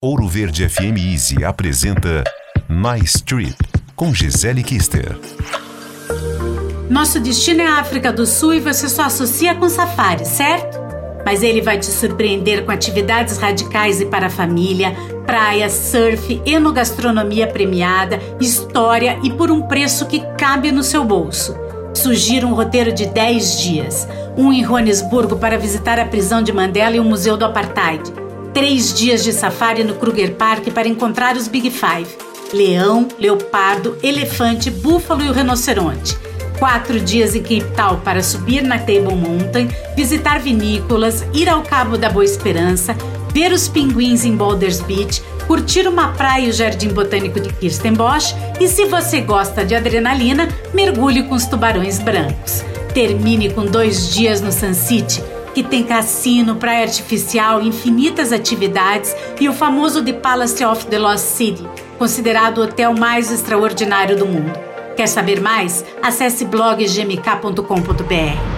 Ouro Verde FM Easy apresenta Nice Trip com Gisele Kister. Nosso destino é a África do Sul e você só associa com safari, certo? Mas ele vai te surpreender com atividades radicais e para a família, praia, surf, enogastronomia premiada, história e por um preço que cabe no seu bolso. Sugiro um roteiro de 10 dias. Um em Joanesburgo para visitar a prisão de Mandela e o Museu do Apartheid Três dias de safari no Kruger Park para encontrar os Big Five: leão, leopardo, elefante, búfalo e o rinoceronte. Quatro dias em Cape Town para subir na Table Mountain, visitar vinícolas, ir ao Cabo da Boa Esperança, ver os pinguins em Boulders Beach, curtir uma praia e o Jardim Botânico de Kirstenbosch e, se você gosta de adrenalina, mergulhe com os tubarões brancos. Termine com dois dias no Sun City que tem cassino, praia artificial, infinitas atividades e o famoso The Palace of the Lost City, considerado o hotel mais extraordinário do mundo. Quer saber mais? Acesse bloggmk.com.br.